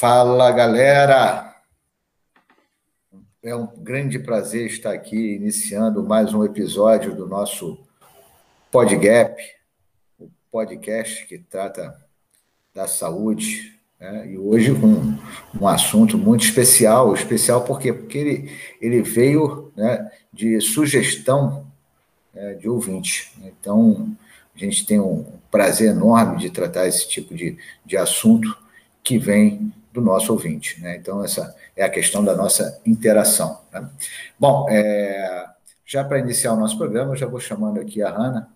Fala, galera! É um grande prazer estar aqui iniciando mais um episódio do nosso PodGap, o podcast que trata da saúde, né? e hoje com um assunto muito especial, especial por quê? Porque ele, ele veio né, de sugestão né, de ouvinte. Então, a gente tem um prazer enorme de tratar esse tipo de, de assunto que vem do nosso ouvinte. Né? Então, essa é a questão da nossa interação. Né? Bom, é, já para iniciar o nosso programa, já vou chamando aqui a Hanna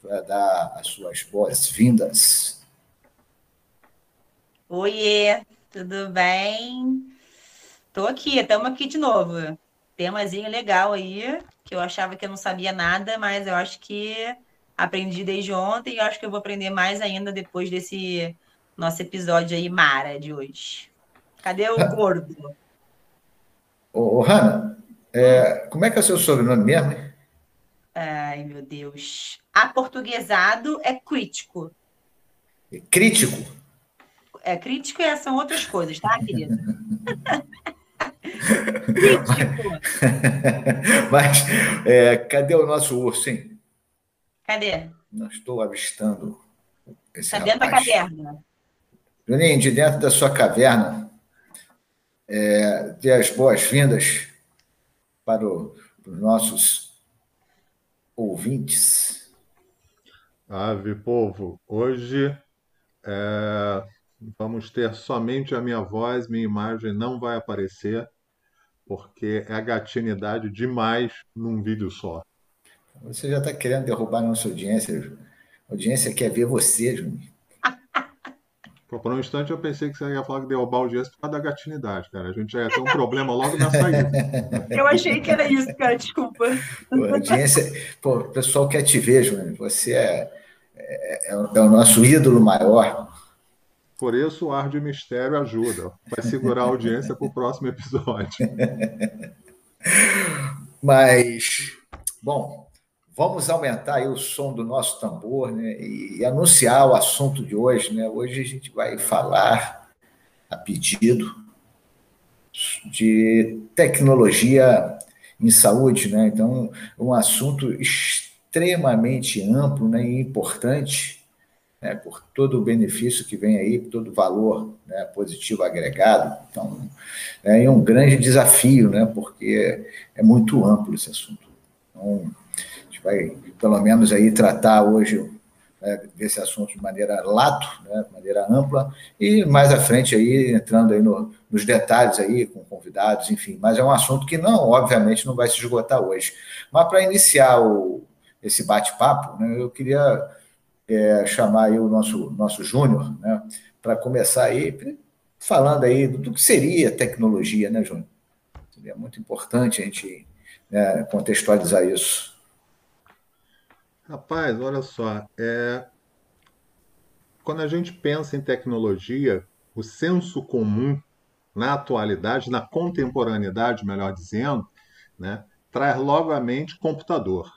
para dar as suas boas-vindas. Oiê, tudo bem? Estou aqui, estamos aqui de novo. Temazinho legal aí, que eu achava que eu não sabia nada, mas eu acho que aprendi desde ontem e acho que eu vou aprender mais ainda depois desse nosso episódio aí, Mara, de hoje. Cadê o gordo? Ô, ô Hanna, é, como é que é o seu sobrenome mesmo? Ai, meu Deus. Aportuguesado é crítico. É crítico? É crítico e são outras coisas, tá, querida? crítico. Mas é, cadê o nosso urso, hein? Cadê? Não estou avistando esse Está dentro da caverna. Juninho, de dentro da sua caverna, é, dê as boas-vindas para, o, para os nossos ouvintes. Ave povo, hoje é, vamos ter somente a minha voz, minha imagem não vai aparecer, porque é gatinidade demais num vídeo só. Você já está querendo derrubar a nossa audiência. A audiência quer ver você, Juninho. Por um instante eu pensei que você ia falar que derrubar o gesso por causa da gatinidade, cara. A gente já ia ter um problema logo na saída. Eu achei que era isso, cara, desculpa. Pô, audiência, pô, o pessoal quer te ver, Júnior. Você é, é, é, o nosso ídolo maior. Por isso o ar de mistério ajuda. Vai segurar a audiência para o próximo episódio. Mas, bom, Vamos aumentar o som do nosso tambor né, e anunciar o assunto de hoje. Né? Hoje a gente vai falar, a pedido, de tecnologia em saúde. Né? Então, um assunto extremamente amplo né, e importante, né, por todo o benefício que vem aí, todo o valor né, positivo agregado. Então, é um grande desafio, né, porque é muito amplo esse assunto. Então, vai, pelo menos, aí tratar hoje né, desse assunto de maneira lato, né, de maneira ampla, e mais à frente aí, entrando aí no, nos detalhes aí, com convidados, enfim, mas é um assunto que não, obviamente, não vai se esgotar hoje. Mas para iniciar o, esse bate-papo, né, eu queria é, chamar aí o nosso, nosso Júnior, né, para começar aí falando aí do que seria tecnologia, né, Júnior? Seria muito importante a gente né, contextualizar isso. Rapaz, olha só, é... quando a gente pensa em tecnologia, o senso comum na atualidade, na contemporaneidade, melhor dizendo, né, traz logo à mente computador.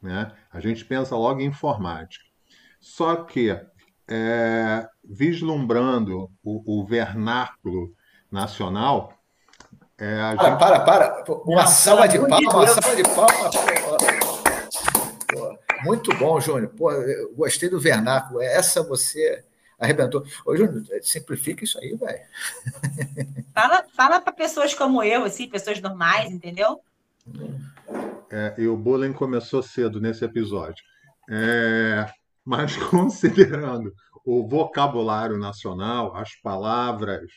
Né? A gente pensa logo em informática. Só que, é, vislumbrando o, o, vernáculo nacional, é, para, gente... para, para, Uma salva de palmas, uma salva de palmas. Muito bom, Júnior. Pô, gostei do vernáculo. Essa você arrebentou. Ô, Júnior, simplifica isso aí, velho. Fala, fala para pessoas como eu, assim, pessoas normais, entendeu? É, e o bullying começou cedo nesse episódio. É, mas considerando o vocabulário nacional, as palavras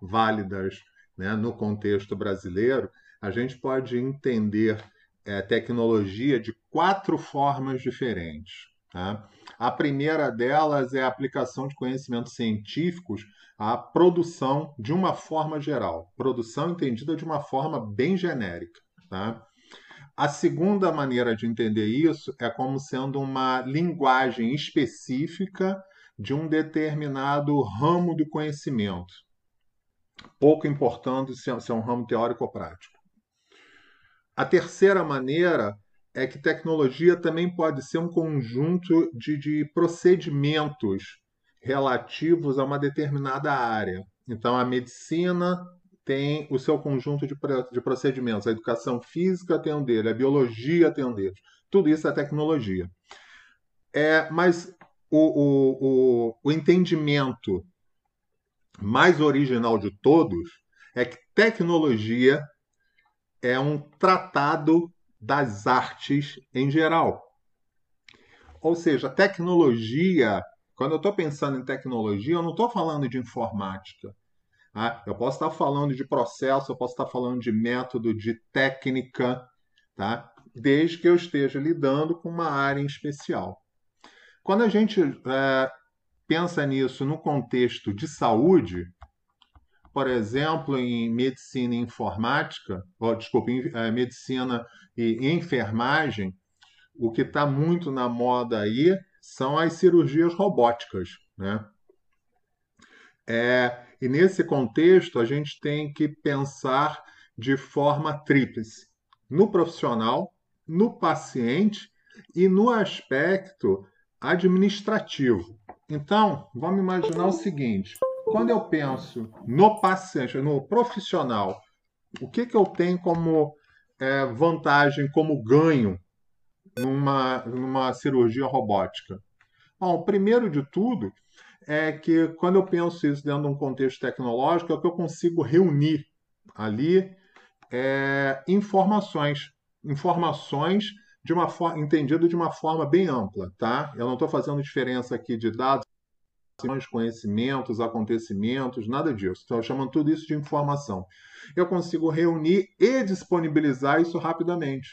válidas né, no contexto brasileiro, a gente pode entender é, tecnologia de quatro formas diferentes. Tá? A primeira delas é a aplicação de conhecimentos científicos à produção de uma forma geral, produção entendida de uma forma bem genérica. Tá? A segunda maneira de entender isso é como sendo uma linguagem específica de um determinado ramo do conhecimento, pouco importando se é um ramo teórico ou prático. A terceira maneira é que tecnologia também pode ser um conjunto de, de procedimentos relativos a uma determinada área. Então, a medicina tem o seu conjunto de, de procedimentos, a educação física tem um dele, a biologia tem um deles. Tudo isso é tecnologia. É, mas o, o, o, o entendimento mais original de todos é que tecnologia é um tratado das artes em geral. Ou seja, tecnologia, quando eu estou pensando em tecnologia, eu não estou falando de informática. Tá? Eu posso estar falando de processo, eu posso estar falando de método, de técnica, tá? desde que eu esteja lidando com uma área em especial. Quando a gente é, pensa nisso no contexto de saúde, por exemplo, em medicina e informática, ou, desculpa, em é, medicina e enfermagem, o que está muito na moda aí são as cirurgias robóticas, né? É, e nesse contexto, a gente tem que pensar de forma tríplice: no profissional, no paciente e no aspecto administrativo. Então, vamos imaginar o seguinte: quando eu penso no paciente, no profissional, o que, que eu tenho como é, vantagem, como ganho numa, numa cirurgia robótica? Bom, primeiro de tudo é que quando eu penso isso dentro de um contexto tecnológico, é que eu consigo reunir ali é, informações, informações de uma forma entendido de uma forma bem ampla, tá? Eu não estou fazendo diferença aqui de dados, conhecimentos, acontecimentos, nada disso. Estou chamando tudo isso de informação. Eu consigo reunir e disponibilizar isso rapidamente.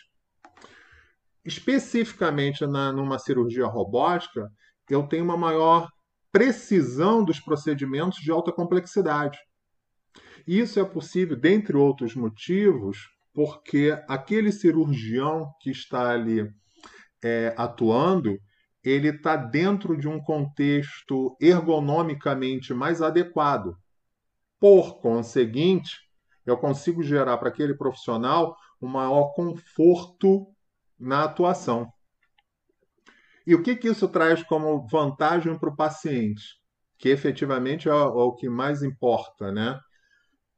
Especificamente na, numa cirurgia robótica, eu tenho uma maior precisão dos procedimentos de alta complexidade. Isso é possível, dentre outros motivos, porque aquele cirurgião que está ali é, atuando, ele está dentro de um contexto ergonomicamente mais adequado. Por conseguinte, eu consigo gerar para aquele profissional um maior conforto na atuação. E o que, que isso traz como vantagem para o paciente? Que efetivamente é, é o que mais importa, né?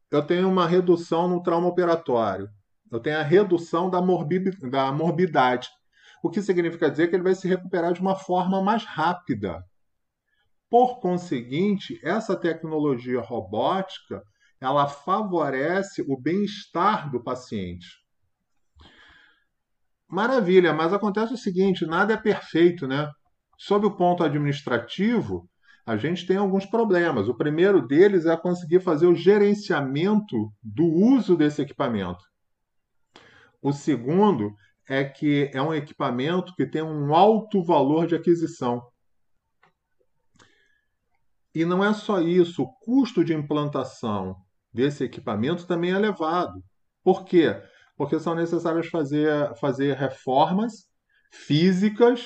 Eu tenho uma redução no trauma operatório. Eu tenho a redução da, da morbidade. O que significa dizer que ele vai se recuperar de uma forma mais rápida. Por conseguinte, essa tecnologia robótica ela favorece o bem-estar do paciente. Maravilha, mas acontece o seguinte: nada é perfeito, né? Sob o ponto administrativo, a gente tem alguns problemas. O primeiro deles é conseguir fazer o gerenciamento do uso desse equipamento. O segundo é que é um equipamento que tem um alto valor de aquisição. E não é só isso, o custo de implantação desse equipamento também é elevado. Por quê? porque são necessárias fazer, fazer reformas físicas,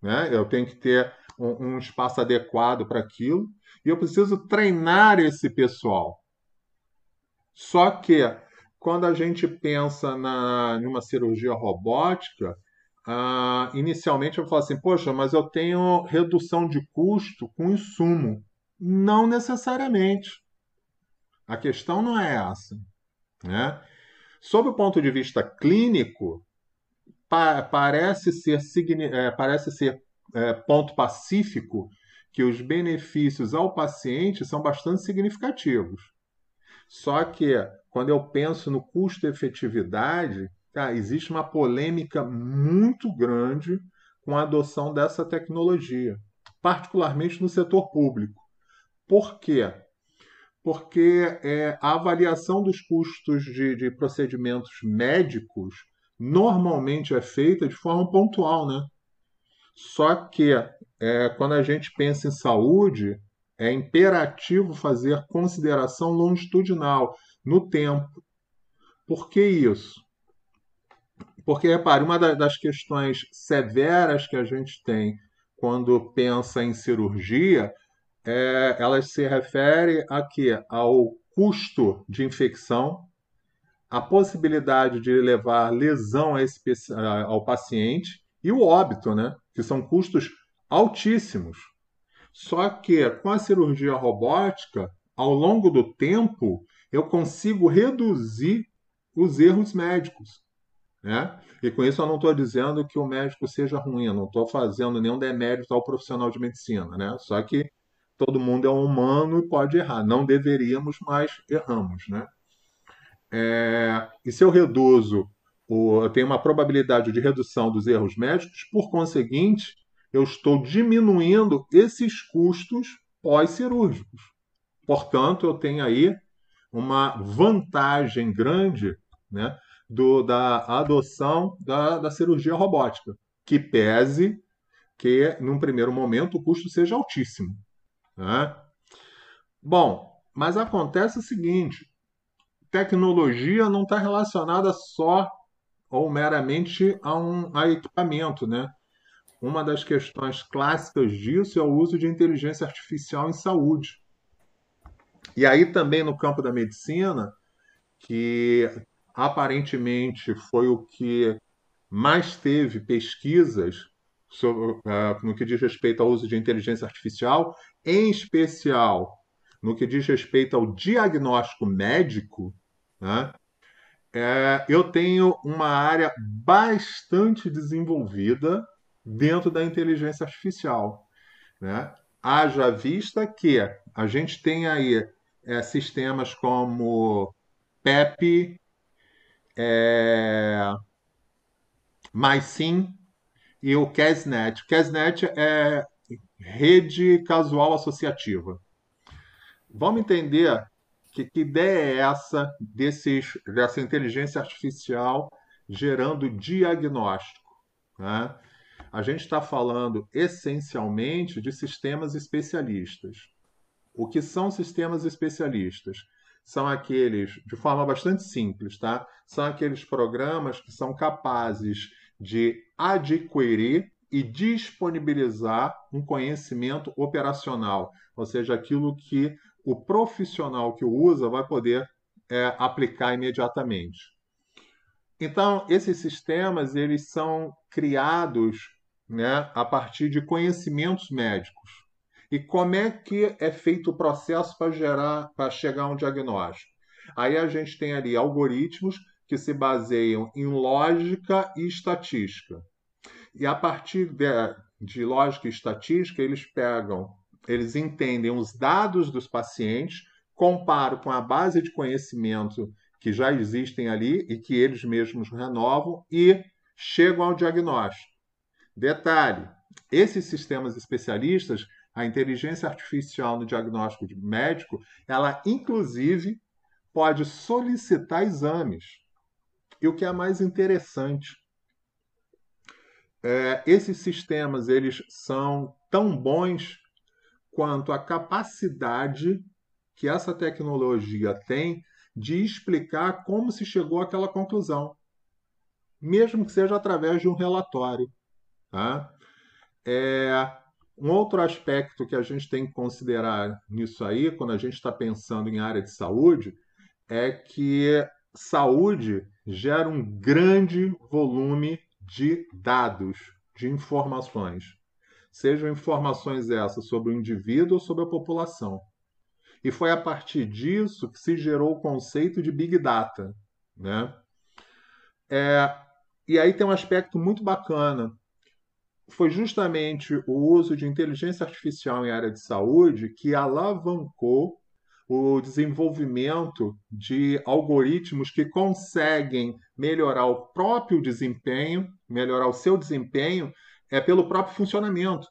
né? eu tenho que ter um, um espaço adequado para aquilo, e eu preciso treinar esse pessoal. Só que, quando a gente pensa na, numa cirurgia robótica, ah, inicialmente eu falo assim, poxa, mas eu tenho redução de custo com insumo. Não necessariamente. A questão não é essa. Né? Sob o ponto de vista clínico, pa parece ser, é, parece ser é, ponto pacífico que os benefícios ao paciente são bastante significativos. Só que, quando eu penso no custo-efetividade, tá, existe uma polêmica muito grande com a adoção dessa tecnologia, particularmente no setor público. Por quê? porque é, a avaliação dos custos de, de, procedimentos médicos normalmente é feita de forma pontual, né? Só que é, quando a gente pensa em saúde, é imperativo fazer consideração longitudinal no tempo. Por que isso? Porque, repare, uma das questões severas que a gente tem quando pensa em cirurgia é, ela se refere aqui ao custo de infecção, a possibilidade de levar lesão ao paciente e o óbito, né? que são custos altíssimos. Só que com a cirurgia robótica, ao longo do tempo, eu consigo reduzir os erros médicos. Né? E com isso eu não estou dizendo que o médico seja ruim, eu não estou fazendo nenhum demérito ao profissional de medicina. Né? Só que todo mundo é humano e pode errar. Não deveríamos, mas erramos. Né? É... E se eu reduzo, o... eu tenho uma probabilidade de redução dos erros médicos, por conseguinte, eu estou diminuindo esses custos pós-cirúrgicos. Portanto, eu tenho aí uma vantagem grande né, do, da adoção da, da cirurgia robótica, que pese que, num primeiro momento, o custo seja altíssimo. Né? Bom, mas acontece o seguinte: tecnologia não está relacionada só ou meramente a um a equipamento, né? Uma das questões clássicas disso é o uso de inteligência artificial em saúde. E aí também no campo da medicina, que aparentemente foi o que mais teve pesquisas sobre, uh, no que diz respeito ao uso de inteligência artificial, em especial no que diz respeito ao diagnóstico médico, né? é, eu tenho uma área bastante desenvolvida dentro da inteligência artificial. Né? Haja vista que a gente tem aí é, sistemas como PEP, é, MySim e o CASNet. O CASNet é rede casual associativa. Vamos entender que, que ideia é essa desses, dessa inteligência artificial gerando diagnóstico. Né? a gente está falando essencialmente de sistemas especialistas. O que são sistemas especialistas? São aqueles, de forma bastante simples, tá? São aqueles programas que são capazes de adquirir e disponibilizar um conhecimento operacional, ou seja, aquilo que o profissional que o usa vai poder é, aplicar imediatamente. Então, esses sistemas eles são criados né, a partir de conhecimentos médicos. E como é que é feito o processo para gerar, para chegar a um diagnóstico? Aí a gente tem ali algoritmos que se baseiam em lógica e estatística. E a partir de, de lógica e estatística, eles pegam, eles entendem os dados dos pacientes, comparam com a base de conhecimento que já existem ali e que eles mesmos renovam e chegam ao diagnóstico. Detalhe: esses sistemas especialistas, a inteligência artificial no diagnóstico médico, ela inclusive pode solicitar exames. E o que é mais interessante, é, esses sistemas eles são tão bons quanto a capacidade que essa tecnologia tem de explicar como se chegou àquela conclusão, mesmo que seja através de um relatório. Tá? É, um outro aspecto que a gente tem que considerar nisso aí, quando a gente está pensando em área de saúde, é que saúde gera um grande volume de dados, de informações. Sejam informações essas sobre o indivíduo ou sobre a população. E foi a partir disso que se gerou o conceito de Big Data. Né? É, e aí tem um aspecto muito bacana foi justamente o uso de inteligência artificial em área de saúde que alavancou o desenvolvimento de algoritmos que conseguem melhorar o próprio desempenho, melhorar o seu desempenho é pelo próprio funcionamento.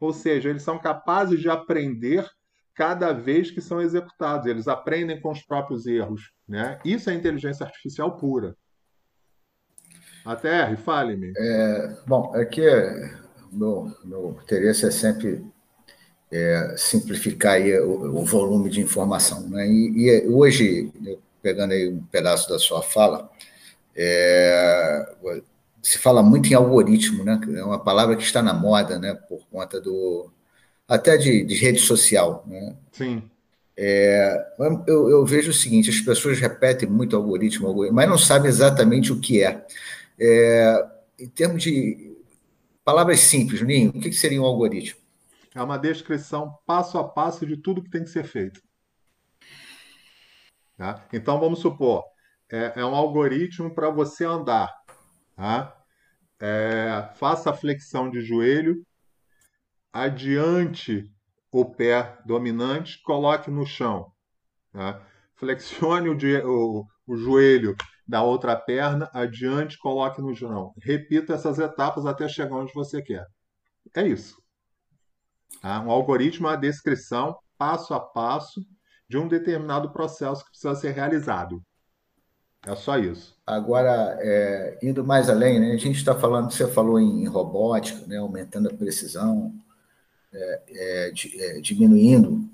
Ou seja, eles são capazes de aprender cada vez que são executados, eles aprendem com os próprios erros. Né? Isso é inteligência artificial pura. Até, fale-me. É, bom, é que meu, meu interesse é sempre é, simplificar o, o, volume de informação. Né? E, e, hoje, pegando aí um pedaço da sua fala, é, se fala muito em algoritmo, né? É uma palavra que está na moda, né? Por conta do até de, de rede social, né? Sim. É, eu, eu, vejo o seguinte: as pessoas repetem muito algoritmo, algoritmo, mas não sabem exatamente o que é. É, em termos de palavras simples, Ninho, o que seria um algoritmo? É uma descrição passo a passo de tudo que tem que ser feito. Tá? Então, vamos supor, é, é um algoritmo para você andar. Tá? É, faça a flexão de joelho, adiante o pé dominante, coloque no chão. Tá? Flexione o, o, o joelho da outra perna, adiante, coloque no chão. Repita essas etapas até chegar onde você quer. É isso. Tá? Um algoritmo é a descrição, passo a passo, de um determinado processo que precisa ser realizado. É só isso. Agora, é, indo mais além, né, a gente está falando, você falou em robótica, né, aumentando a precisão, é, é, é diminuindo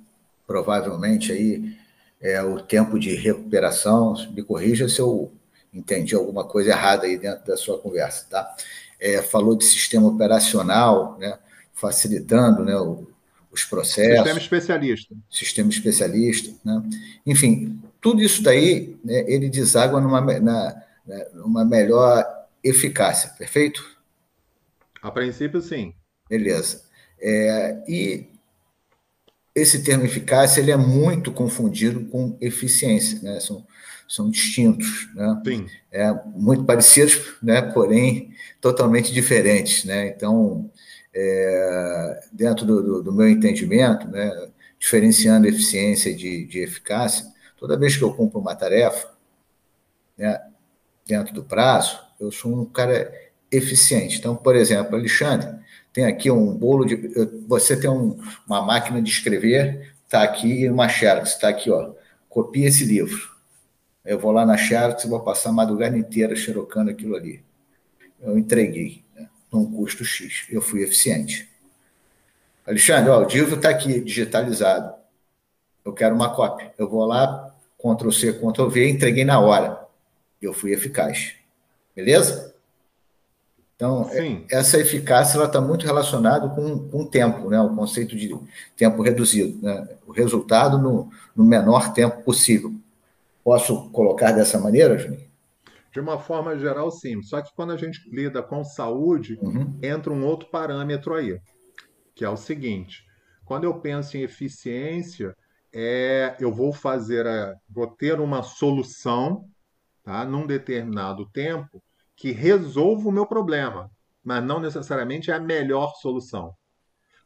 provavelmente aí é, o tempo de recuperação. Me corrija se eu entendi alguma coisa errada aí dentro da sua conversa, tá? É, falou de sistema operacional, né, facilitando né, o, os processos. Sistema especialista. Sistema especialista, né? Enfim, tudo isso daí, né, ele deságua numa, na, né, numa melhor eficácia, perfeito? A princípio, sim. Beleza. É, e esse termo eficácia ele é muito confundido com eficiência, né? São, são distintos, né? Sim. É, muito parecidos, né? porém totalmente diferentes. Né? Então, é, dentro do, do, do, meu entendimento, né? diferenciando eficiência de, de eficácia, toda vez que eu cumpro uma tarefa, né? dentro do prazo, eu sou um cara eficiente. Então, por exemplo, Alexandre, tem aqui um bolo de. Você tem um, uma máquina de escrever, está aqui, uma Xerox, está aqui, ó. Copia esse livro. Eu vou lá na Xerox e vou passar a madrugada inteira xerocando aquilo ali. Eu entreguei, né, num custo X. Eu fui eficiente. Alexandre, ó, o livro está aqui, digitalizado. Eu quero uma cópia. Eu vou lá, Ctrl C, Ctrl V, entreguei na hora. Eu fui eficaz. Beleza? Então, Sim. essa eficácia está muito relacionada com, com o tempo, né? o conceito de tempo reduzido, né? o resultado no, no menor tempo possível. Posso colocar dessa maneira, Juninho? De uma forma geral, sim. Só que quando a gente lida com saúde, uhum. entra um outro parâmetro aí, que é o seguinte: quando eu penso em eficiência, é, eu vou fazer, a, vou ter uma solução, tá, num determinado tempo que resolva o meu problema, mas não necessariamente é a melhor solução.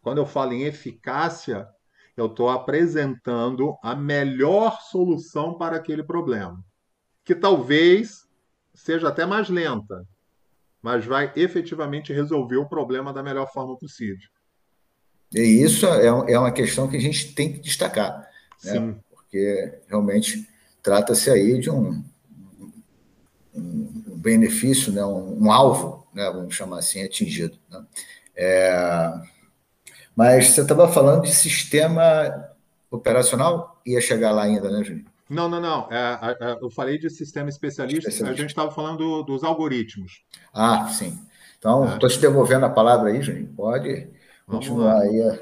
Quando eu falo em eficácia, eu estou apresentando a melhor solução para aquele problema, que talvez seja até mais lenta, mas vai efetivamente resolver o problema da melhor forma possível. E isso é, é uma questão que a gente tem que destacar, né? porque realmente trata-se aí de um, um benefício, né, um, um, alvo, né, vamos chamar assim, atingido. Né? É, mas você estava falando de sistema operacional? Ia chegar lá ainda, né, Juninho? Não, não, não. É, é, eu falei de sistema especialista, especialista. a gente estava falando do, dos algoritmos. Ah, sim. Então, estou é. te devolvendo a palavra aí, Juninho. Pode Vamos continuar lá. aí.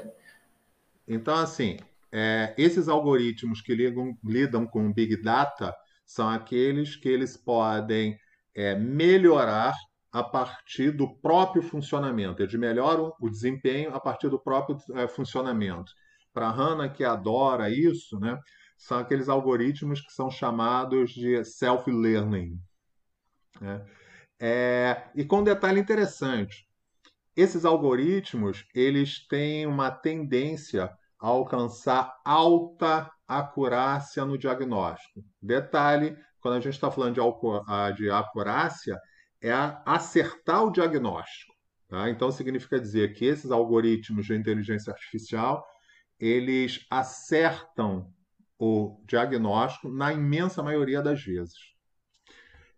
Então, assim, é, esses algoritmos que lidam, lidam com Big Data são aqueles que eles podem é, melhorar a partir do próprio funcionamento. Eles melhoram o desempenho a partir do próprio é, funcionamento. Para a que adora isso, né, são aqueles algoritmos que são chamados de self-learning. Né? É, e com um detalhe interessante, esses algoritmos eles têm uma tendência a alcançar alta acurácia no diagnóstico. Detalhe, quando a gente está falando de, de acurácia, é acertar o diagnóstico. Tá? Então, significa dizer que esses algoritmos de inteligência artificial, eles acertam o diagnóstico na imensa maioria das vezes.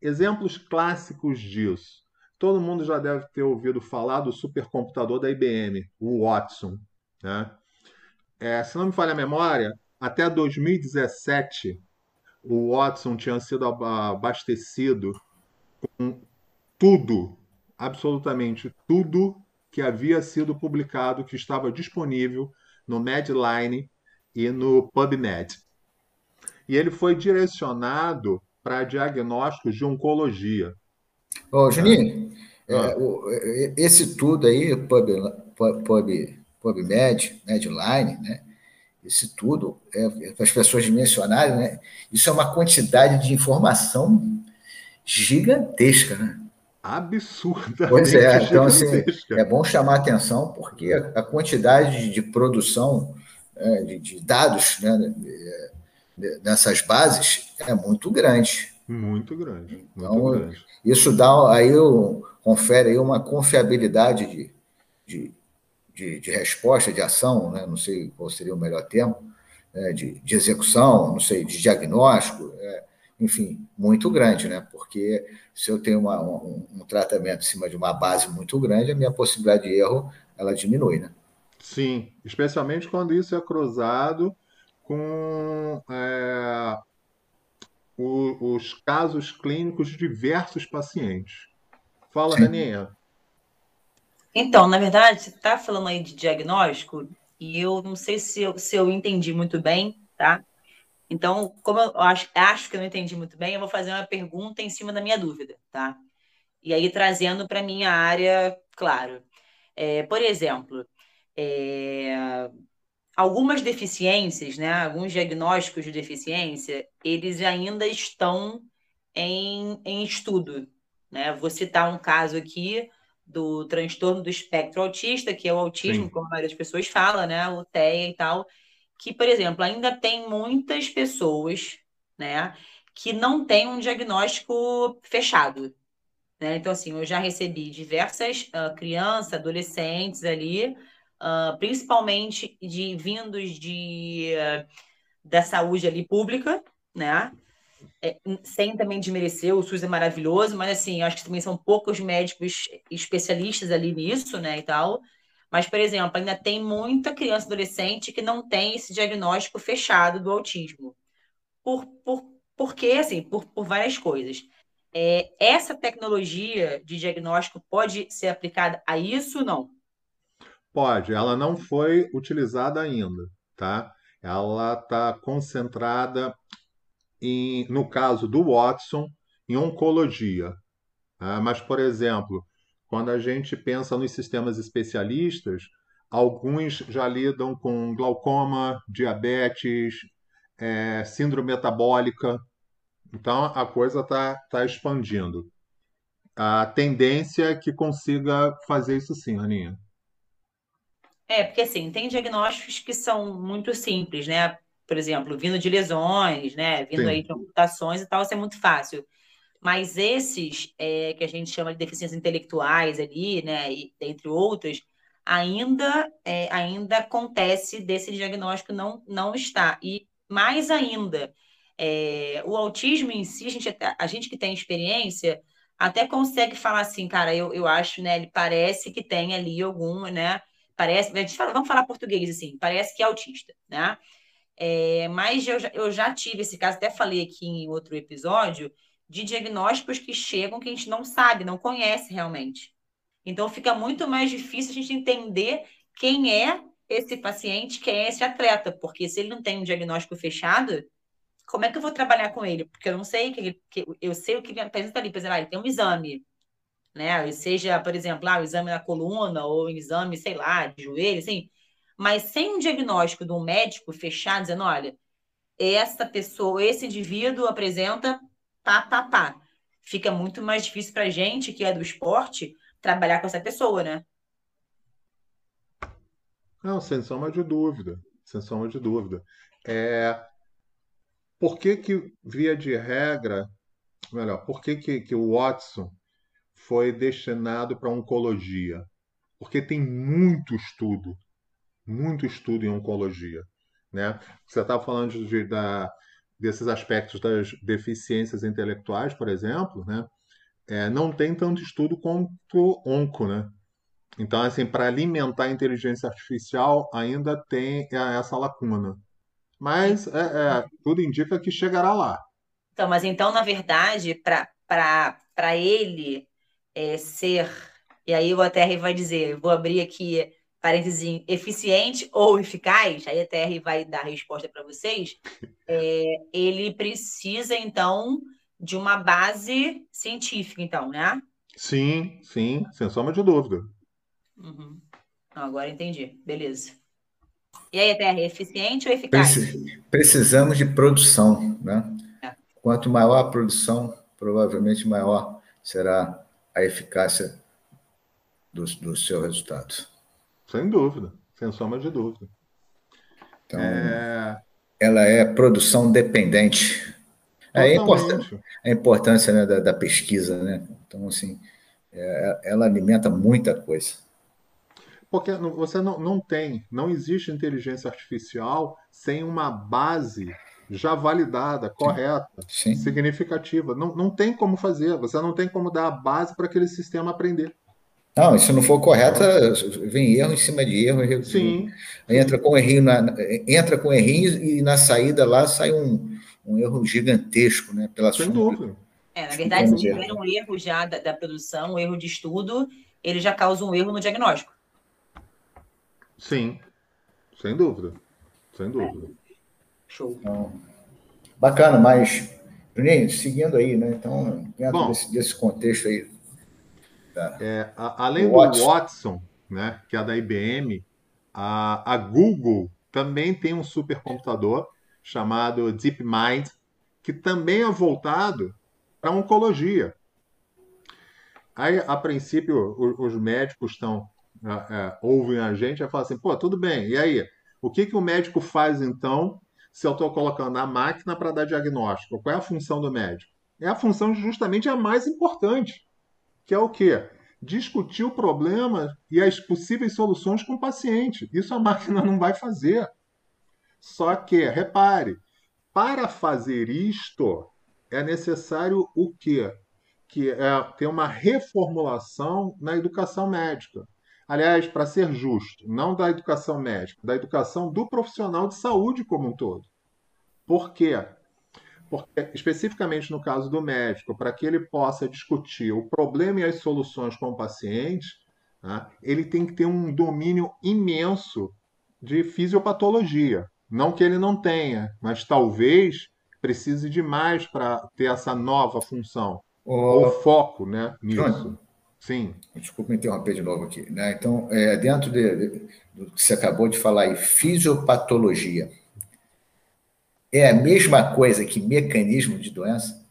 Exemplos clássicos disso. Todo mundo já deve ter ouvido falar do supercomputador da IBM, o Watson. Né? É, se não me falha a memória, até 2017, o Watson tinha sido abastecido com tudo, absolutamente tudo que havia sido publicado, que estava disponível no Medline e no PubMed. E ele foi direcionado para diagnósticos de oncologia. Ô, Juninho, ah. é, o, esse tudo aí, Pub, Pub, PubMed, Medline, né? esse tudo, é, é para as pessoas dimensionarem, né? Isso é uma quantidade de informação gigantesca, né? Absurda. Pois é, então assim, é bom chamar atenção porque a, quantidade de, produção é, de, de, dados né, nessas bases é muito grande. Muito grande. Muito então, grande. isso dá aí confere aí uma confiabilidade de, de, de, de, resposta, de ação, né? não sei qual seria o melhor termo, né? de, de execução, não sei, de diagnóstico, é, enfim, muito grande, né? Porque se eu tenho uma, um, um, tratamento em cima de uma base muito grande, a minha possibilidade de erro ela diminui, né? Sim, especialmente quando isso é cruzado com é, o, os casos clínicos de diversos pacientes. Fala, Raninha. Então, na verdade, você está falando aí de diagnóstico e eu não sei se eu, se eu entendi muito bem, tá? Então, como eu acho, acho que eu não entendi muito bem, eu vou fazer uma pergunta em cima da minha dúvida, tá? E aí trazendo para minha área, claro. É, por exemplo, é, algumas deficiências, né, alguns diagnósticos de deficiência, eles ainda estão em, em estudo. Né? Vou citar um caso aqui do transtorno do espectro autista, que é o autismo, Sim. como a maioria das pessoas fala, né, o TEA e tal, que, por exemplo, ainda tem muitas pessoas, né, que não têm um diagnóstico fechado. Né? Então, assim, eu já recebi diversas uh, crianças, adolescentes ali, uh, principalmente de vindos de, uh, da saúde ali pública, né? É, sem também desmerecer, o SUS é maravilhoso, mas assim, acho que também são poucos médicos especialistas ali nisso, né, e tal. Mas, por exemplo, ainda tem muita criança adolescente que não tem esse diagnóstico fechado do autismo. Por, por, por quê? Assim, por, por várias coisas. É, essa tecnologia de diagnóstico pode ser aplicada a isso ou não? Pode. Ela não foi utilizada ainda, tá? Ela está concentrada, em, no caso do Watson, em oncologia. Tá? Mas, por exemplo, quando a gente pensa nos sistemas especialistas, alguns já lidam com glaucoma, diabetes, é, síndrome metabólica. Então a coisa está tá expandindo. A tendência é que consiga fazer isso sim, Aninha. É, porque assim, tem diagnósticos que são muito simples, né? Por exemplo, vindo de lesões, né? Vindo Sim. aí de amputações e tal, isso é muito fácil. Mas esses é, que a gente chama de deficiências intelectuais ali, né, e, entre outros, ainda é, ainda acontece desse diagnóstico não não está. E mais ainda, é, o autismo em si, a gente, a gente que tem experiência até consegue falar assim, cara, eu, eu acho, né, ele parece que tem ali algum, né, parece, a gente fala, vamos falar português assim, parece que é autista, né? É, mas eu eu já tive esse caso, até falei aqui em outro episódio, de diagnósticos que chegam que a gente não sabe, não conhece realmente. Então fica muito mais difícil a gente entender quem é esse paciente, quem é esse atleta, porque se ele não tem um diagnóstico fechado, como é que eu vou trabalhar com ele? Porque eu não sei que, que eu sei o que ele apresenta ali, por exemplo, ah, ele tem um exame, né? Seja, por exemplo, ah, o exame na coluna ou o exame, sei lá, de joelho, assim, mas sem um diagnóstico de um médico fechado, dizendo, olha, essa pessoa, esse indivíduo apresenta pá, pá, pá. Fica muito mais difícil para gente que é do esporte trabalhar com essa pessoa, né? Não, sem de dúvida, sem de dúvida. É, por que que, via de regra, melhor, por que que, que o Watson foi destinado para oncologia? Porque tem muito estudo, muito estudo em oncologia, né? Você estava falando de, da, desses aspectos das deficiências intelectuais, por exemplo, né? É, não tem tanto estudo quanto onco, né? Então, assim, para alimentar a inteligência artificial ainda tem essa lacuna. Mas é, é, tudo indica que chegará lá. Então, mas então, na verdade, para ele é, ser, e aí o ATR vai dizer, vou abrir aqui parênteses, eficiente ou eficaz, aí a TR vai dar a resposta para vocês, é, ele precisa, então, de uma base científica, então, né? Sim, sim, sem sombra de dúvida. Uhum. Agora entendi, beleza. E aí, é eficiente ou eficaz? Precisamos de produção, né? É. Quanto maior a produção, provavelmente maior será a eficácia do, do seu resultado. Sem dúvida, sem sombra de dúvida. Então, é... ela é produção dependente. É importante a importância né, da, da, pesquisa, né? Então, assim, é, ela alimenta muita coisa. Porque você não, não tem, não existe inteligência artificial sem uma base já validada, correta, Sim. significativa. Não, não tem como fazer, você não tem como dar a base para aquele sistema aprender. Não, se não for correta, vem erro em cima de erro. Sim. Entra com errinho, na, entra com errinho e na saída lá sai um, um erro gigantesco, né? Pela Sem dúvida. É, na verdade, se tiver um erro já da, da, produção, um erro de estudo, ele já causa um erro no diagnóstico. Sim, sem dúvida. Sem dúvida. É. Show. Então, bacana, mas, Juninho, seguindo aí, né? Então, dentro Bom, desse, desse contexto aí. É, a, além do Watson. Watson, né, que é da IBM, a, a Google também tem um supercomputador chamado DeepMind, que também é voltado para oncologia. Aí, a princípio, os, os médicos estão é, é, ouvem a gente e falam assim, pô, tudo bem, e aí? O que, que o médico faz, então, se eu estou colocando a máquina para dar diagnóstico? Qual é a função do médico? É a função justamente a mais importante que é o quê? Discutir o problema e as possíveis soluções com o paciente. Isso a máquina não vai fazer. Só que, repare, para fazer isto, é necessário o quê? Que é ter uma reformulação na educação médica. Aliás, para ser justo, não da educação médica, da educação do profissional de saúde como um todo. Por quê? Porque, especificamente no caso do médico, para que ele possa discutir o problema e as soluções com o paciente, né, ele tem que ter um domínio imenso de fisiopatologia. Não que ele não tenha, mas talvez precise de mais para ter essa nova função, ou foco né, nisso. Sim. Desculpa me interromper de novo aqui. Né? Então, é, dentro de, de, do que você acabou de falar aí, fisiopatologia é a mesma coisa que mecanismo de doença?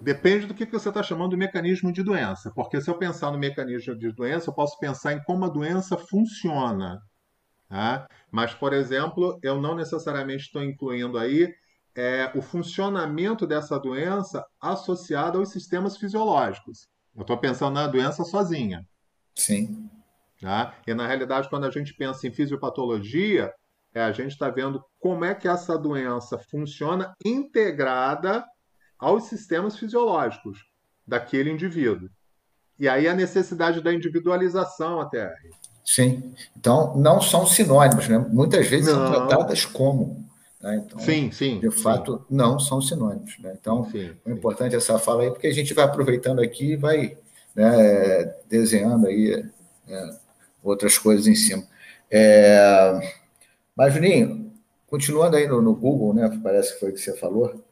Depende do que você está chamando de mecanismo de doença. Porque se eu pensar no mecanismo de doença, eu posso pensar em como a doença funciona. Tá? Mas, por exemplo, eu não necessariamente estou incluindo aí é, o funcionamento dessa doença associado aos sistemas fisiológicos. Eu estou pensando na doença sozinha. Sim. Tá? E, na realidade, quando a gente pensa em fisiopatologia, é, a gente está vendo como é que essa doença funciona integrada aos sistemas fisiológicos daquele indivíduo. E aí a necessidade da individualização até. Sim. Então, não são sinônimos, né? Muitas vezes não. são tratadas como. Né? Então, sim, sim. De fato, sim. não são sinônimos. Né? Então, sim, é importante essa fala aí, porque a gente vai aproveitando aqui e vai né, desenhando aí é, outras coisas em cima. É, mas, Juninho, continuando aí no, no, Google, né? Parece que foi o que você falou.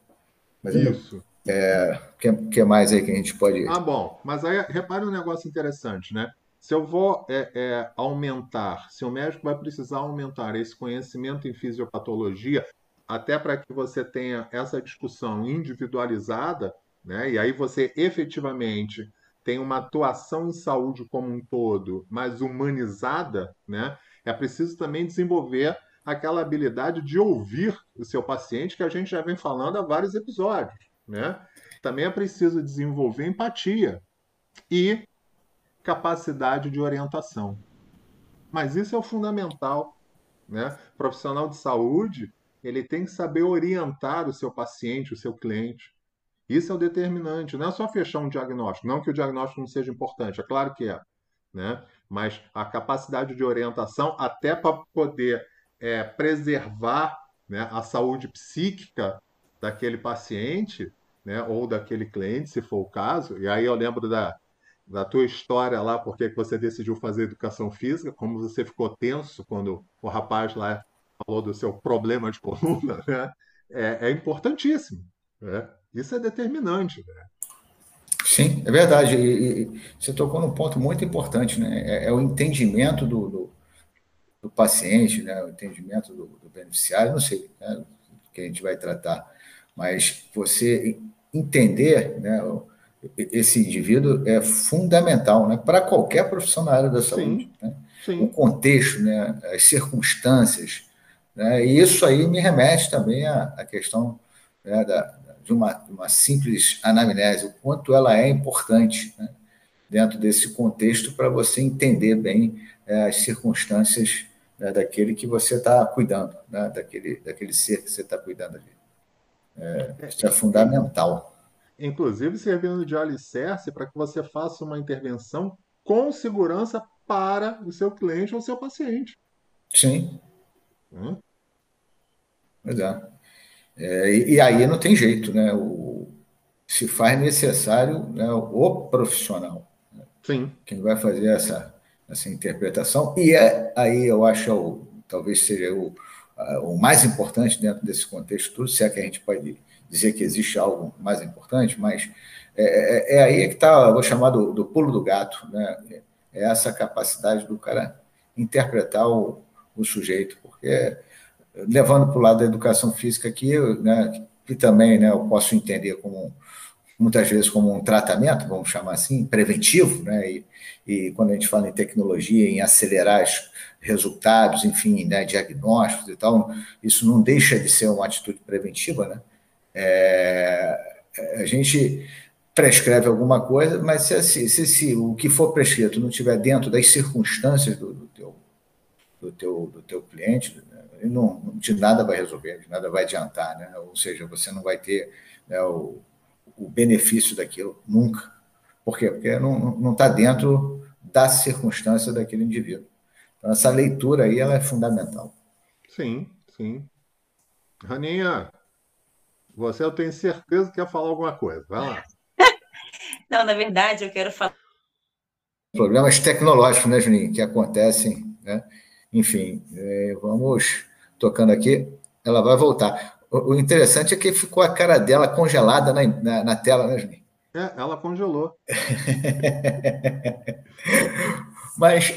Mas Isso. O é, que, que mais aí que a gente pode. Ah, bom. Mas aí, repare um negócio interessante, né? Se eu vou é, é, aumentar, se o médico vai precisar aumentar esse conhecimento em fisiopatologia, até para que você tenha essa discussão individualizada, né? E aí você efetivamente tem uma atuação em saúde como um todo, mas humanizada, né? É preciso também desenvolver aquela habilidade de ouvir o seu paciente que a gente já vem falando há vários episódios. Né? Também é preciso desenvolver empatia e capacidade de orientação. Mas isso é o fundamental. Né? O profissional de saúde ele tem que saber orientar o seu paciente, o seu cliente. Isso é o determinante. Não é só fechar um diagnóstico. Não que o diagnóstico não seja importante, é claro que é. Né? Mas a capacidade de orientação, até para poder é, preservar né, a saúde psíquica daquele paciente, né, ou daquele cliente, se for o caso. E aí eu lembro da, da tua história lá, porque você decidiu fazer educação física, como você ficou tenso quando o rapaz lá falou do seu problema de coluna, né? É, é importantíssimo. Né? Isso é determinante. Né? Sim, é verdade. E, e, você tocou num ponto muito importante, né? É, é o entendimento do, do do paciente, né, o entendimento do, do beneficiário, não sei né, que a gente vai tratar, mas você entender né, esse indivíduo é fundamental né, para qualquer profissional na área da saúde. Sim, né? sim. O contexto, né, as circunstâncias. Né, e isso aí me remete também à, à questão né, da, de, uma, uma simples anamnese, o quanto ela é importante né, dentro desse contexto para você entender bem é, as circunstâncias né, daquele que você está cuidando, né, daquele, daquele ser que você está cuidando ali. É, isso é fundamental. Inclusive servindo de alicerce para que você faça uma intervenção com segurança para o seu cliente ou seu paciente. Sim. Hum? Pois é. é e, e, aí não tem jeito, né? O, se faz necessário né, o profissional. Né? Sim. Quem vai fazer essa, essa interpretação. E é, aí eu acho, o, talvez seja o, o mais importante dentro desse contexto tudo, se é que a gente pode dizer que existe algo mais importante, mas é, é, é aí que está, vou chamar do, do, pulo do gato, né? é essa capacidade do cara interpretar o, o sujeito, porque levando para o lado da educação física aqui, né, que também né, eu posso entender como muitas vezes como um tratamento, vamos chamar assim, preventivo, né? E, e quando a gente fala em tecnologia, em acelerar os resultados, enfim, né, diagnósticos e tal, isso não deixa de ser uma atitude preventiva, né? É, a gente prescreve alguma coisa, mas se, se, se, se, o que for prescrito não estiver dentro das circunstâncias do, do, teu, do, teu, do teu cliente, né, não, de nada vai resolver, de nada vai adiantar, né? Ou seja, você não vai ter né, o o benefício daquilo, nunca. Por quê? Porque não está dentro da circunstância daquele indivíduo. Então, essa leitura aí ela é fundamental. Sim, sim. Raninha, você eu tenho certeza que quer falar alguma coisa. Vai lá. Não, na verdade, eu quero falar. Problemas tecnológicos, né, Juninho, que acontecem, né? Enfim, é, vamos tocando aqui. Ela vai voltar. O, interessante é que ficou a cara dela congelada na, na, na tela, né, Juninho? É, ela congelou. Mas,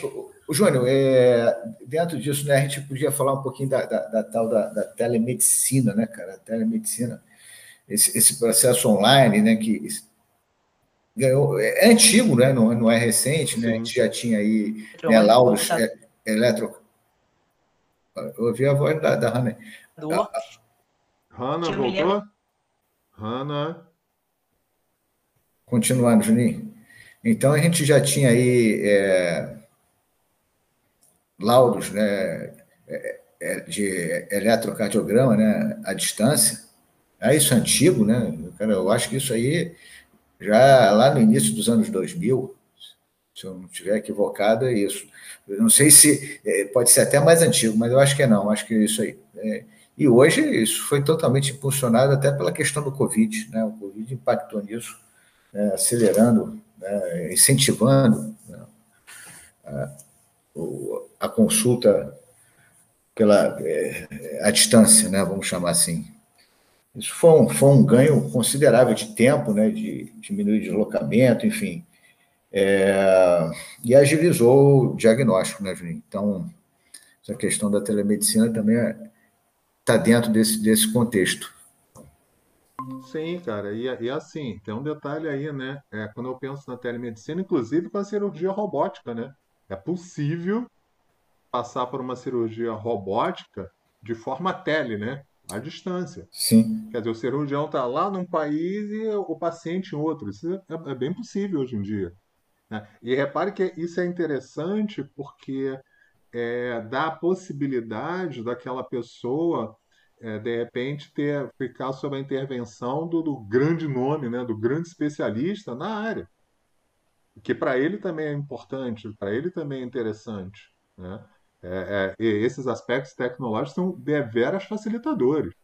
Júnior, é, dentro disso, né, a gente podia falar um pouquinho da, da, da tal da, da, telemedicina, né, cara? A telemedicina, esse, esse, processo online, né, que ganhou, é antigo, né, não, não é recente, né? A gente já tinha aí né, laudos é, eletro. Eu ouvi a voz da, da Hannah. Hanna, voltou? Hanna. Continuando, Juninho. Então, a gente já tinha aí é, laudos né, é, é de eletrocardiograma né, à distância. É isso antigo, né? Eu acho que isso aí já lá no início dos anos 2000, se eu não estiver equivocado, é isso. Eu não sei se é, pode ser até mais antigo, mas eu acho que é não, acho que é isso aí. É, e hoje isso foi totalmente impulsionado até pela questão do Covid, né? O Covid impactou nisso, né? acelerando, né? incentivando né? a, consulta pela a distância, né? Vamos chamar assim. Isso foi um, foi um ganho considerável de tempo, né? De diminuir deslocamento, enfim. É, e agilizou o diagnóstico, né, Juninho? Então, essa questão da telemedicina também é, está dentro desse, desse contexto. Sim, cara, e, e assim, tem um detalhe aí, né? É, quando eu penso na telemedicina, inclusive com a cirurgia robótica, né? É possível passar por uma cirurgia robótica de forma tele, né? À distância. Sim. Quer dizer, o cirurgião está lá num país e o paciente em outro. Isso é, é bem possível hoje em dia. Né? E repare que isso é interessante porque é, dá a possibilidade daquela pessoa, é, de repente, ter, ficar sob a intervenção do, do grande nome, né, do grande especialista na área. Que para ele também é importante, para ele também é interessante. Né? É, é, esses aspectos tecnológicos são deveras facilitadores.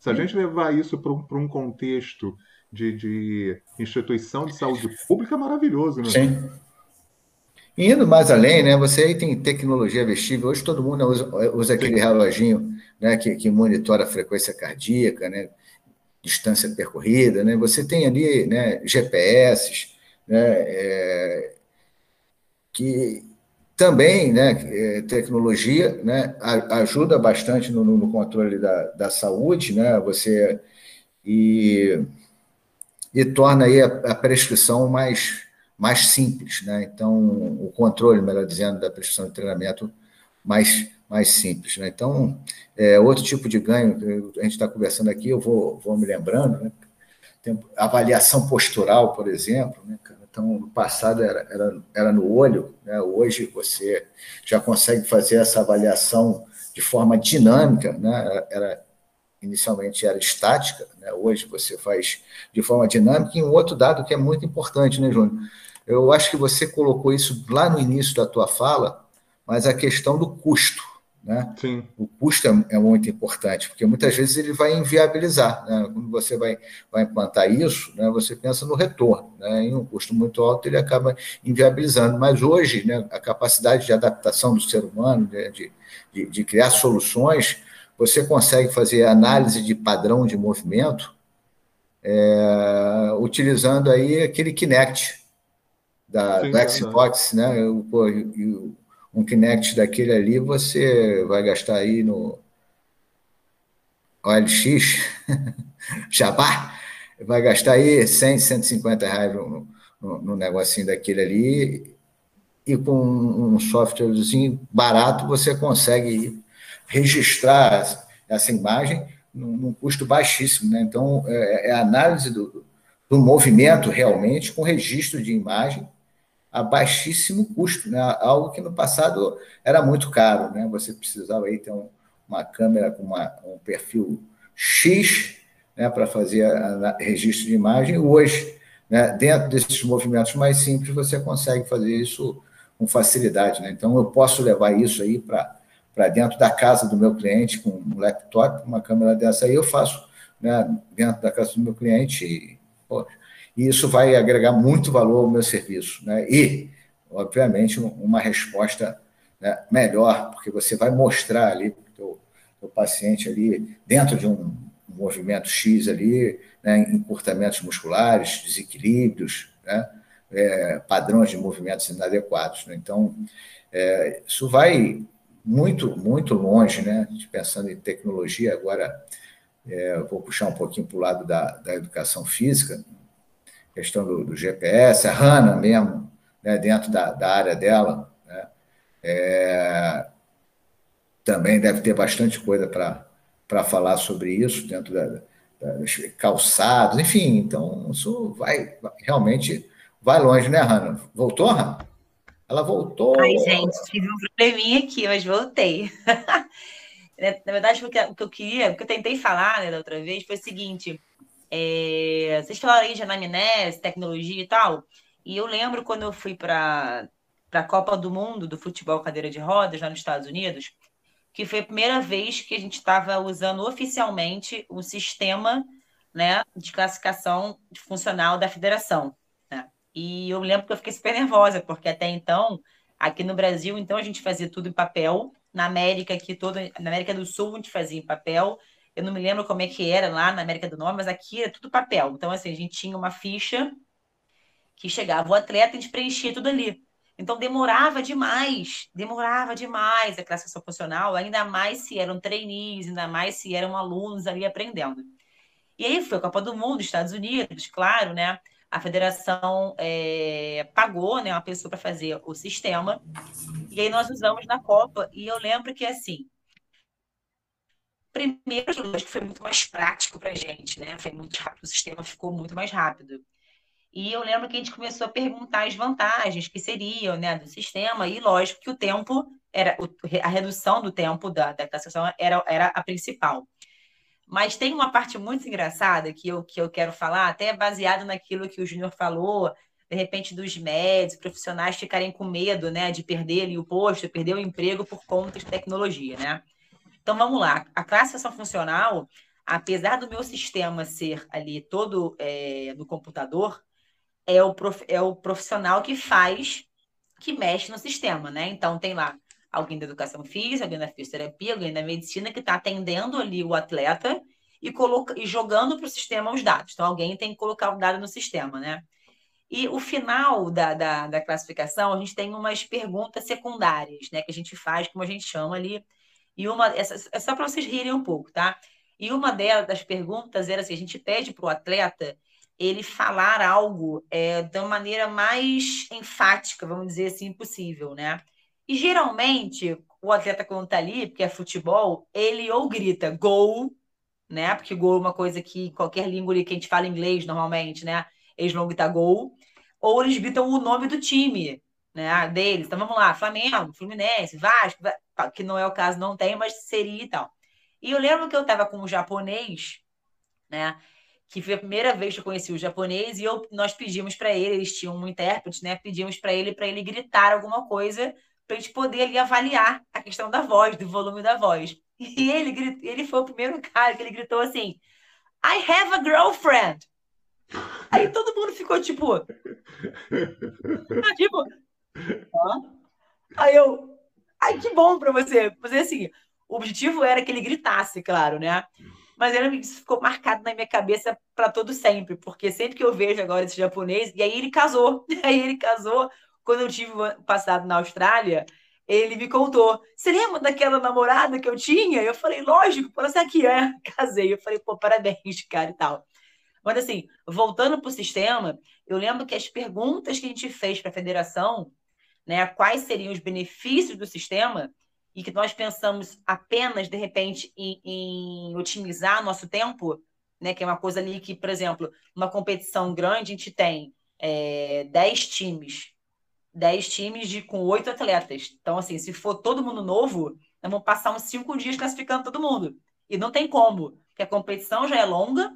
Se a gente levar isso para um, um, contexto de, de, instituição de saúde pública, é maravilhoso, né? Sim. Indo mais além, né, você aí tem tecnologia vestível, hoje todo mundo usa, usa aquele reloginho né, que, que monitora a frequência cardíaca, né, distância percorrida, né, você tem ali né, GPS, né, é, que também, né, é, tecnologia, né, ajuda bastante no, no controle da, da, saúde, né, você e, e torna aí a, a, prescrição mais, mais simples, né, então o controle, melhor dizendo, da prescrição de treinamento mais, mais simples, né, então é, outro tipo de ganho a gente está conversando aqui, eu vou, vou me lembrando, né, avaliação postural, por exemplo, né, então, no passado era, era, era no olho, né? hoje você já consegue fazer essa avaliação de forma dinâmica, né? era, inicialmente era estática, né? hoje você faz de forma dinâmica. E um outro dado que é muito importante, né, Júnior? Eu acho que você colocou isso lá no início da tua fala, mas a questão do custo. Né? Sim. O custo é, é, muito importante, porque muitas vezes ele vai inviabilizar. Né? Quando você vai, vai implantar isso, né, você pensa no retorno. Né? Em um custo muito alto, ele acaba inviabilizando. Mas hoje, né, a capacidade de adaptação do ser humano, né, de, de, de, criar soluções, você consegue fazer análise de padrão de movimento é, utilizando aí aquele Kinect da, Sim, do Xbox, né? O, um Kinect daquele ali, você vai gastar aí no OLX, Jabá, vai gastar aí 100, 150 reais no, no, no negocinho daquele ali, e com um softwarezinho barato você consegue registrar essa imagem num, num custo baixíssimo. Né? Então, é, é análise do, do movimento realmente com registro de imagem a baixíssimo custo, né? algo que no passado era muito caro. Né? Você precisava aí ter um, uma câmera com uma, um perfil X né, para fazer a, a, registro de imagem. Hoje, né, dentro desses movimentos mais simples, você consegue fazer isso com facilidade. Né? Então, eu posso levar isso aí para dentro da casa do meu cliente com um laptop, uma câmera dessa aí, eu faço né, dentro da casa do meu cliente e, e isso vai agregar muito valor ao meu serviço. Né? E, obviamente, uma resposta né, melhor, porque você vai mostrar ali o teu, paciente ali, dentro de um movimento X ali, né, encurtamentos musculares, desequilíbrios, né, é, padrões de movimentos inadequados. Né? Então, é, isso vai muito, muito longe, né? Pensando em tecnologia, agora é, vou puxar um pouquinho para o lado da, da educação física, questão do, do GPS, a Hanna mesmo, né, dentro da, da, área dela, né, é, também deve ter bastante coisa para falar sobre isso, dentro da, das calçados, enfim, então isso vai, realmente vai longe, né, Hanna? Voltou, Hanna? Ela voltou. Ai, gente, tive um probleminha aqui, mas voltei. Na verdade, o que eu queria, o que eu tentei falar né, da outra vez foi o seguinte: é, vocês falaram aí de anamnese, tecnologia e tal. E eu lembro quando eu fui para a Copa do Mundo do futebol cadeira de rodas lá nos Estados Unidos, que foi a primeira vez que a gente estava usando oficialmente o sistema né, de classificação funcional da federação. Né? E eu lembro que eu fiquei super nervosa, porque até então, aqui no Brasil, então a gente fazia tudo em papel. Na América, aqui toda, na América do Sul, a gente fazia em papel. Eu não me lembro como é que era lá na América do Norte, mas aqui é tudo papel. Então, assim, a gente tinha uma ficha que chegava o atleta e a gente preenchia tudo ali. Então, demorava demais, demorava demais a classificação funcional, ainda mais se eram trainees, ainda mais se eram alunos ali aprendendo. E aí foi a Copa do Mundo, Estados Unidos, claro, né? A federação é, pagou né, uma pessoa para fazer o sistema, e aí nós usamos na Copa. E eu lembro que, assim, Primeiro, acho que foi muito mais prático para a gente, né? Foi muito rápido, o sistema ficou muito mais rápido. E eu lembro que a gente começou a perguntar as vantagens que seriam né, do sistema, e lógico que o tempo, era a redução do tempo da, da era, era a principal. Mas tem uma parte muito engraçada que eu, que eu quero falar, até baseado naquilo que o Júnior falou, de repente, dos médicos, profissionais ficarem com medo né, de perder ali, o posto, perder o emprego por conta de tecnologia, né? Então vamos lá, a classificação funcional, apesar do meu sistema ser ali todo é, no computador, é o, prof, é o profissional que faz, que mexe no sistema, né? Então tem lá alguém da educação física, alguém da fisioterapia, alguém da medicina que está atendendo ali o atleta e, coloca, e jogando para o sistema os dados. Então alguém tem que colocar o dado no sistema, né? E o final da, da, da, classificação, a gente tem umas perguntas secundárias, né? Que a gente faz, como a gente chama ali. E uma, essa, é só para vocês rirem um pouco, tá? E uma delas, das perguntas era assim: a gente pede para o atleta ele falar algo é, uma maneira mais enfática, vamos dizer assim, possível, né? E geralmente, o atleta quando tá ali, porque é futebol, ele ou grita gol, né? Porque gol é uma coisa que qualquer língua que a gente fala inglês normalmente, né? Eles vão gritar gol, ou eles gritam o nome do time, né? Deles. Então vamos lá, Flamengo, Fluminense, Vasco, que não é o caso, não tem, mas seria e tal. E eu lembro que eu estava com um japonês, né? Que foi a primeira vez que eu conheci o japonês e eu, nós pedimos para ele, eles tinham um intérprete, né? Pedimos para ele para ele gritar alguma coisa para a gente poder ali avaliar a questão da voz, do volume da voz. E ele, ele foi o primeiro cara que ele gritou assim: I have a girlfriend. Aí todo mundo ficou tipo. tipo. Aí eu. Ai, que bom pra você. Fazer assim. O objetivo era que ele gritasse, claro, né? Mas ele ficou marcado na minha cabeça para todo sempre, porque sempre que eu vejo agora esse japonês, e aí ele casou. Aí ele casou quando eu tive passado na Austrália, ele me contou: Você lembra daquela namorada que eu tinha? Eu falei: Lógico, falou assim: aqui é, casei. Eu falei: Pô, parabéns, cara e tal. Mas assim, voltando para o sistema, eu lembro que as perguntas que a gente fez para a federação, né, quais seriam os benefícios do sistema, e que nós pensamos apenas, de repente, em, em otimizar nosso tempo, né, que é uma coisa ali que, por exemplo, uma competição grande, a gente tem é, 10 times 10 times de, com oito atletas. Então, assim, se for todo mundo novo, nós vamos passar uns cinco dias classificando todo mundo. E não tem como, porque a competição já é longa,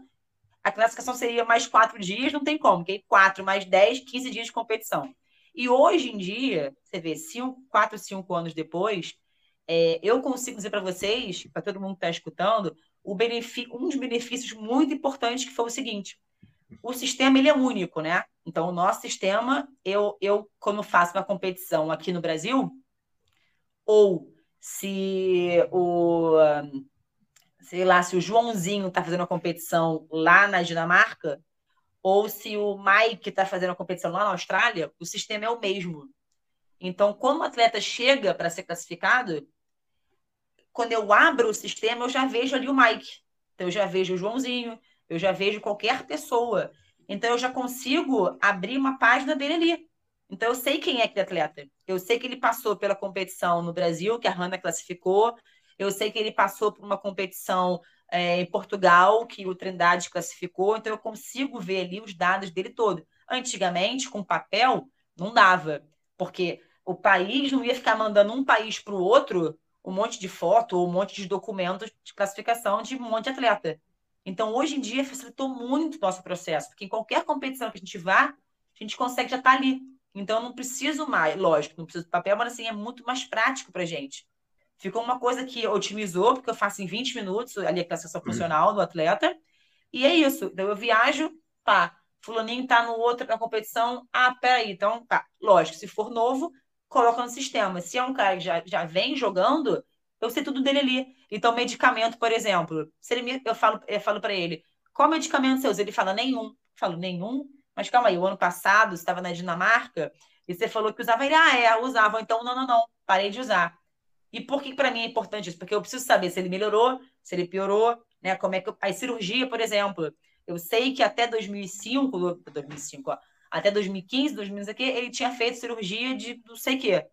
a classificação seria mais quatro dias, não tem como, porque quatro mais 10, 15 dias de competição. E hoje em dia, você vê, cinco, quatro, cinco anos depois, é, eu consigo dizer para vocês, para todo mundo que está escutando, um dos benefícios muito importantes que foi o seguinte: o sistema ele é único, né? Então, o nosso sistema, eu, eu quando faço uma competição aqui no Brasil, ou se o, sei lá, se o Joãozinho está fazendo uma competição lá na Dinamarca, ou se o Mike está fazendo uma competição lá na Austrália, o sistema é o mesmo. Então, quando o atleta chega para ser classificado, quando eu abro o sistema, eu já vejo ali o Mike. Então, eu já vejo o Joãozinho, eu já vejo qualquer pessoa. Então, eu já consigo abrir uma página dele ali. Então, eu sei quem é aquele atleta. Eu sei que ele passou pela competição no Brasil, que a Hanna classificou. Eu sei que ele passou por uma competição é, em Portugal, que o Trindade classificou. Então, eu consigo ver ali os dados dele todo. Antigamente, com papel, não dava. Porque o país não ia ficar mandando um país para o outro um monte de foto ou um monte de documentos de classificação de um monte de atleta. Então, hoje em dia, facilitou muito o nosso processo, porque em qualquer competição que a gente vá, a gente consegue já estar tá ali. Então, eu não preciso mais, lógico, não preciso de papel, mas assim, é muito mais prático para a gente. Ficou uma coisa que otimizou, porque eu faço em 20 minutos ali a classificação uhum. funcional do atleta, e é isso. Então, eu viajo, tá, fulaninho tá no outro na competição, ah, peraí, então, tá, lógico, se for novo, coloca no sistema. Se é um cara que já, já vem jogando, eu sei tudo dele ali. Então, medicamento, por exemplo, se ele me, eu falo, eu falo para ele, qual medicamento seus? Ele fala, nenhum. Eu falo, nenhum? Mas calma aí, o ano passado, você estava na Dinamarca, e você falou que usava ele, ah, é, usava. Então, não, não, não, parei de usar. E por que para mim é importante isso? Porque eu preciso saber se ele melhorou, se ele piorou, né? Como é que eu... a cirurgia, por exemplo, eu sei que até 2005, 2005, ó, até 2015, 2015 aqui, ele tinha feito cirurgia de não sei quê.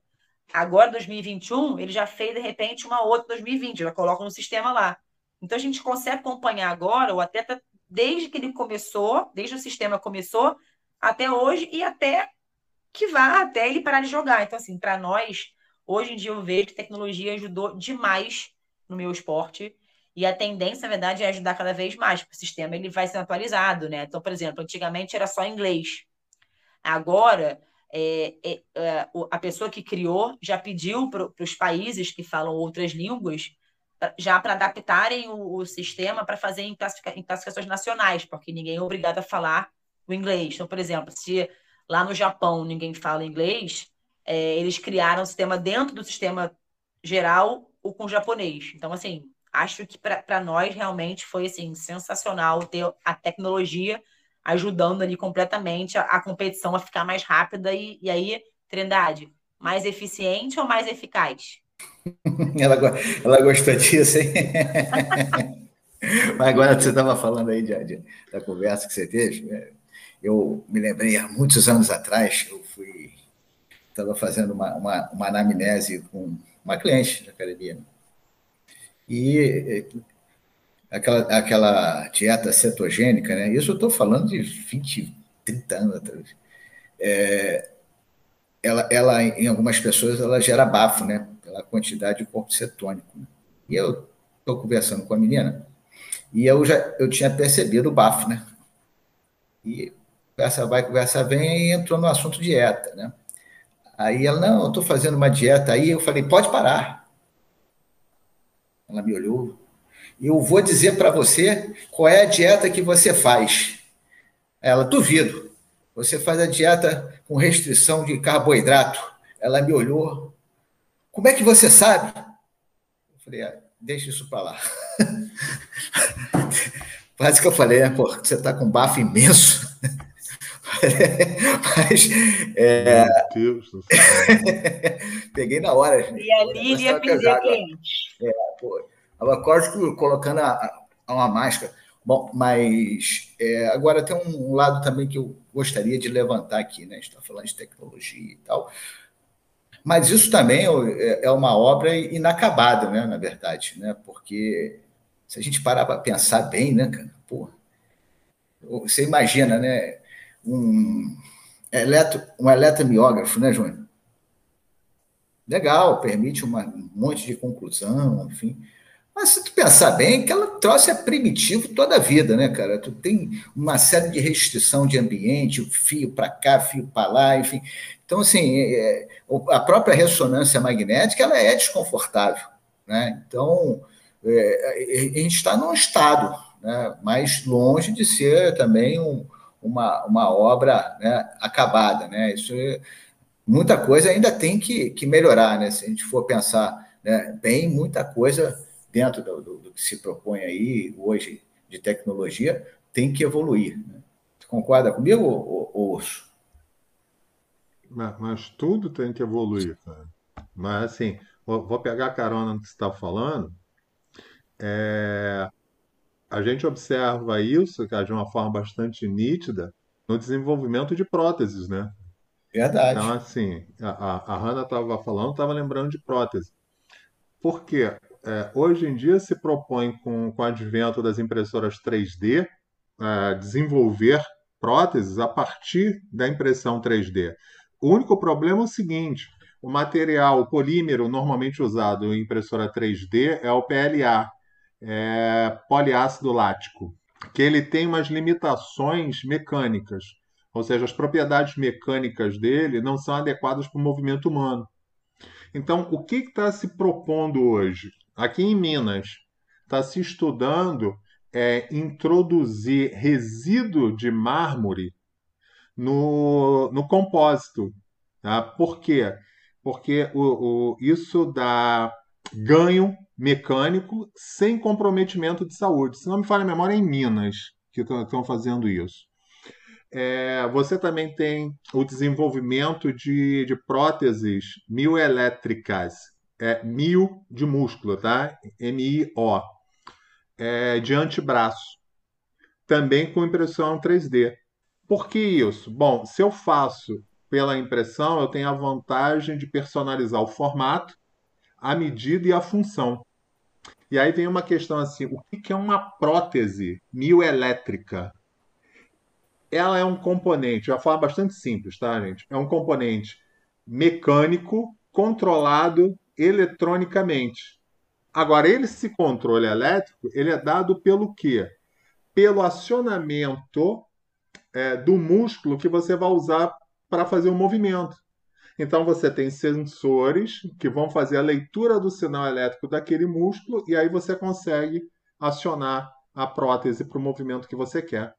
Agora, 2021, ele já fez, de repente, uma outra 2020, já coloca no sistema lá. Então, a gente consegue acompanhar agora o atleta desde que ele começou, desde o sistema começou, até hoje e até que vá até ele parar de jogar. Então, assim, para nós, hoje em dia eu vejo que tecnologia ajudou demais no meu esporte. E a tendência, na verdade, é ajudar cada vez mais, porque o sistema ele vai sendo atualizado, né? Então, por exemplo, antigamente era só inglês. Agora, é, é, é, a pessoa que criou já pediu para os países que falam outras línguas já para adaptarem o, o sistema para fazer em, classifica, em, classificações nacionais, porque ninguém é obrigado a falar o inglês. Então, por exemplo, se lá no Japão ninguém fala inglês, é, eles criaram um sistema dentro do sistema geral ou com japonês. Então, assim, acho que para nós realmente foi assim sensacional ter a tecnologia ajudando ali completamente a, a competição a ficar mais rápida e, e aí, Trindade, mais eficiente ou mais eficaz? ela, ela gostou disso, hein? Mas agora você estava falando aí de, de, da conversa que você teve. Né? Eu me lembrei há muitos anos atrás, eu fui estava fazendo uma, uma, uma, anamnese com uma cliente da academia. Né? E aquela, aquela dieta cetogênica, né? Isso eu estou falando de 20, 30 anos atrás. É, ela, ela, em algumas pessoas, ela gera bafo, né? Pela quantidade de corpo cetônico. Né? E eu estou conversando com a menina e eu já eu tinha percebido o bafo, né? E conversa vai, conversa vem, e entrou no assunto dieta, né? Aí ela, não, eu estou fazendo uma dieta aí. Eu falei, pode parar. Ela me olhou. Eu vou dizer para você qual é a dieta que você faz. Ela, duvido. Você faz a dieta com restrição de carboidrato. Ela me olhou. Como é que você sabe? Eu falei, ah, deixa isso para lá. Quase que eu falei, né? Pô, você está com um bafo imenso. Mas. É... Meu Deus do céu. Peguei na hora. E ali ia perder cliente. É, pô. Ela quase colocando a, a uma máscara. Bom, mas é, agora tem um lado também que eu gostaria de levantar aqui, né? A gente está falando de tecnologia e tal. Mas isso também é, é uma obra inacabada, né? Na verdade, né? Porque se a gente parar para pensar bem, né, cara? Pô, você imagina, né? Um, eletro, um eletromiógrafo, né, Júnior? Legal, permite uma, um monte de conclusão, enfim. Mas se tu pensar bem, aquela troço é primitivo toda a vida, né, cara? Tu tem uma série de restrição de ambiente, fio para cá, fio para lá, enfim. Então, assim, é, a própria ressonância magnética, ela é desconfortável, né? Então, é, a gente está num estado, né, mais longe de ser também um, uma, uma obra né, acabada. Né? Isso é, muita coisa ainda tem que, que melhorar, né? Se a gente for pensar né, bem, muita coisa dentro do, do, do, que se propõe aí hoje de tecnologia tem que evoluir. Né? Você concorda comigo, ou? Mas, mas, tudo tem que evoluir, cara. Mas assim, vou pegar a carona no que você está falando. É, a gente observa isso, de uma forma bastante nítida no desenvolvimento de próteses, né? Verdade. Então, assim, a, a Hanna estava falando, estava lembrando de prótese. Por quê? É, hoje em dia se propõe, com, com o advento das impressoras 3D, é, desenvolver próteses a partir da impressão 3D. O único problema é o seguinte: o material, o polímero normalmente usado em impressora 3D é o PLA, é, poliácido lático, que ele tem umas limitações mecânicas, ou seja, as propriedades mecânicas dele não são adequadas para o movimento humano. Então, o que está se propondo hoje? Aqui em Minas, está se estudando é, introduzir resíduo de mármore no, no compósito. Tá? Por quê? Porque o, o, isso dá ganho mecânico sem comprometimento de saúde. Se não me falha a memória, é em Minas que estão fazendo isso. É, você também tem o desenvolvimento de, de próteses mioelétricas, é, mio de músculo, tá? M-I-O, é, de antebraço, também com impressão 3D. Por que isso? Bom, se eu faço pela impressão, eu tenho a vantagem de personalizar o formato, a medida e a função. E aí vem uma questão assim: o que é uma prótese mioelétrica? Ela é um componente, de uma forma bastante simples, tá, gente? É um componente mecânico controlado eletronicamente. Agora, esse controle elétrico, ele é dado pelo quê? Pelo acionamento é, do músculo que você vai usar para fazer o movimento. Então você tem sensores que vão fazer a leitura do sinal elétrico daquele músculo e aí você consegue acionar a prótese para o movimento que você quer.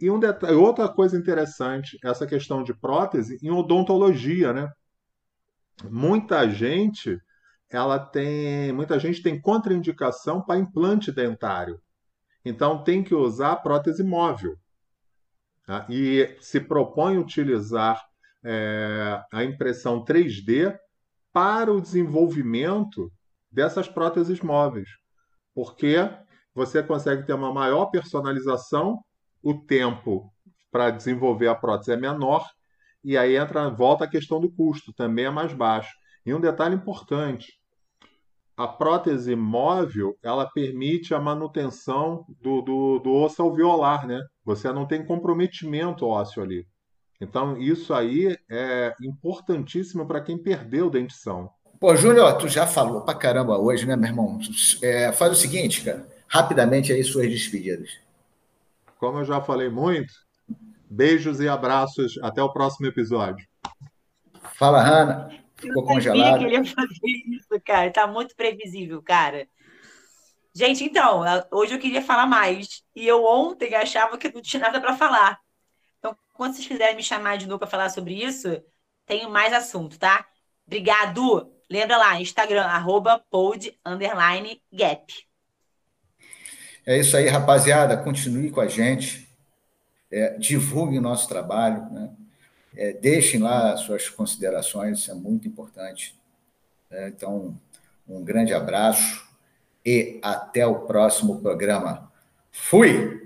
E um detalhe, outra coisa interessante, essa questão de prótese em odontologia, né? Muita gente, ela tem, muita gente tem contraindicação para implante dentário. Então tem que usar prótese móvel. tá? e se propõe utilizar é, a impressão 3D para o desenvolvimento dessas próteses móveis, porque você consegue ter uma maior personalização, o tempo para desenvolver a prótese é menor, e aí entra, volta a questão do custo, também é mais baixo. E um detalhe importante, a prótese móvel ela permite a manutenção do, do, do osso alveolar, né? Você não tem comprometimento ósseo ali. Então, isso aí é importantíssimo para quem perdeu dentição. Pô, Júnior, tu já falou pra caramba hoje, né, meu irmão? É, faz o seguinte, cara, rapidamente aí suas despedidas. Como eu já falei muito, beijos e abraços. Até o próximo episódio. Fala, Hanna. Ficou congelado. Eu que ele ia fazer isso, cara. Tá muito previsível, cara. Gente, então, hoje eu queria falar mais. E eu ontem achava que não tinha nada para falar. Quando vocês quiserem me chamar de novo para falar sobre isso, tenho mais assunto, tá? Obrigado. Lembra lá, Instagram, arroba pod, underline, gap. É isso aí, rapaziada. Continue com a gente. É, divulguem nosso trabalho. Né? É, deixem lá suas considerações, isso é muito importante. É, então, um grande abraço e até o próximo programa. Fui!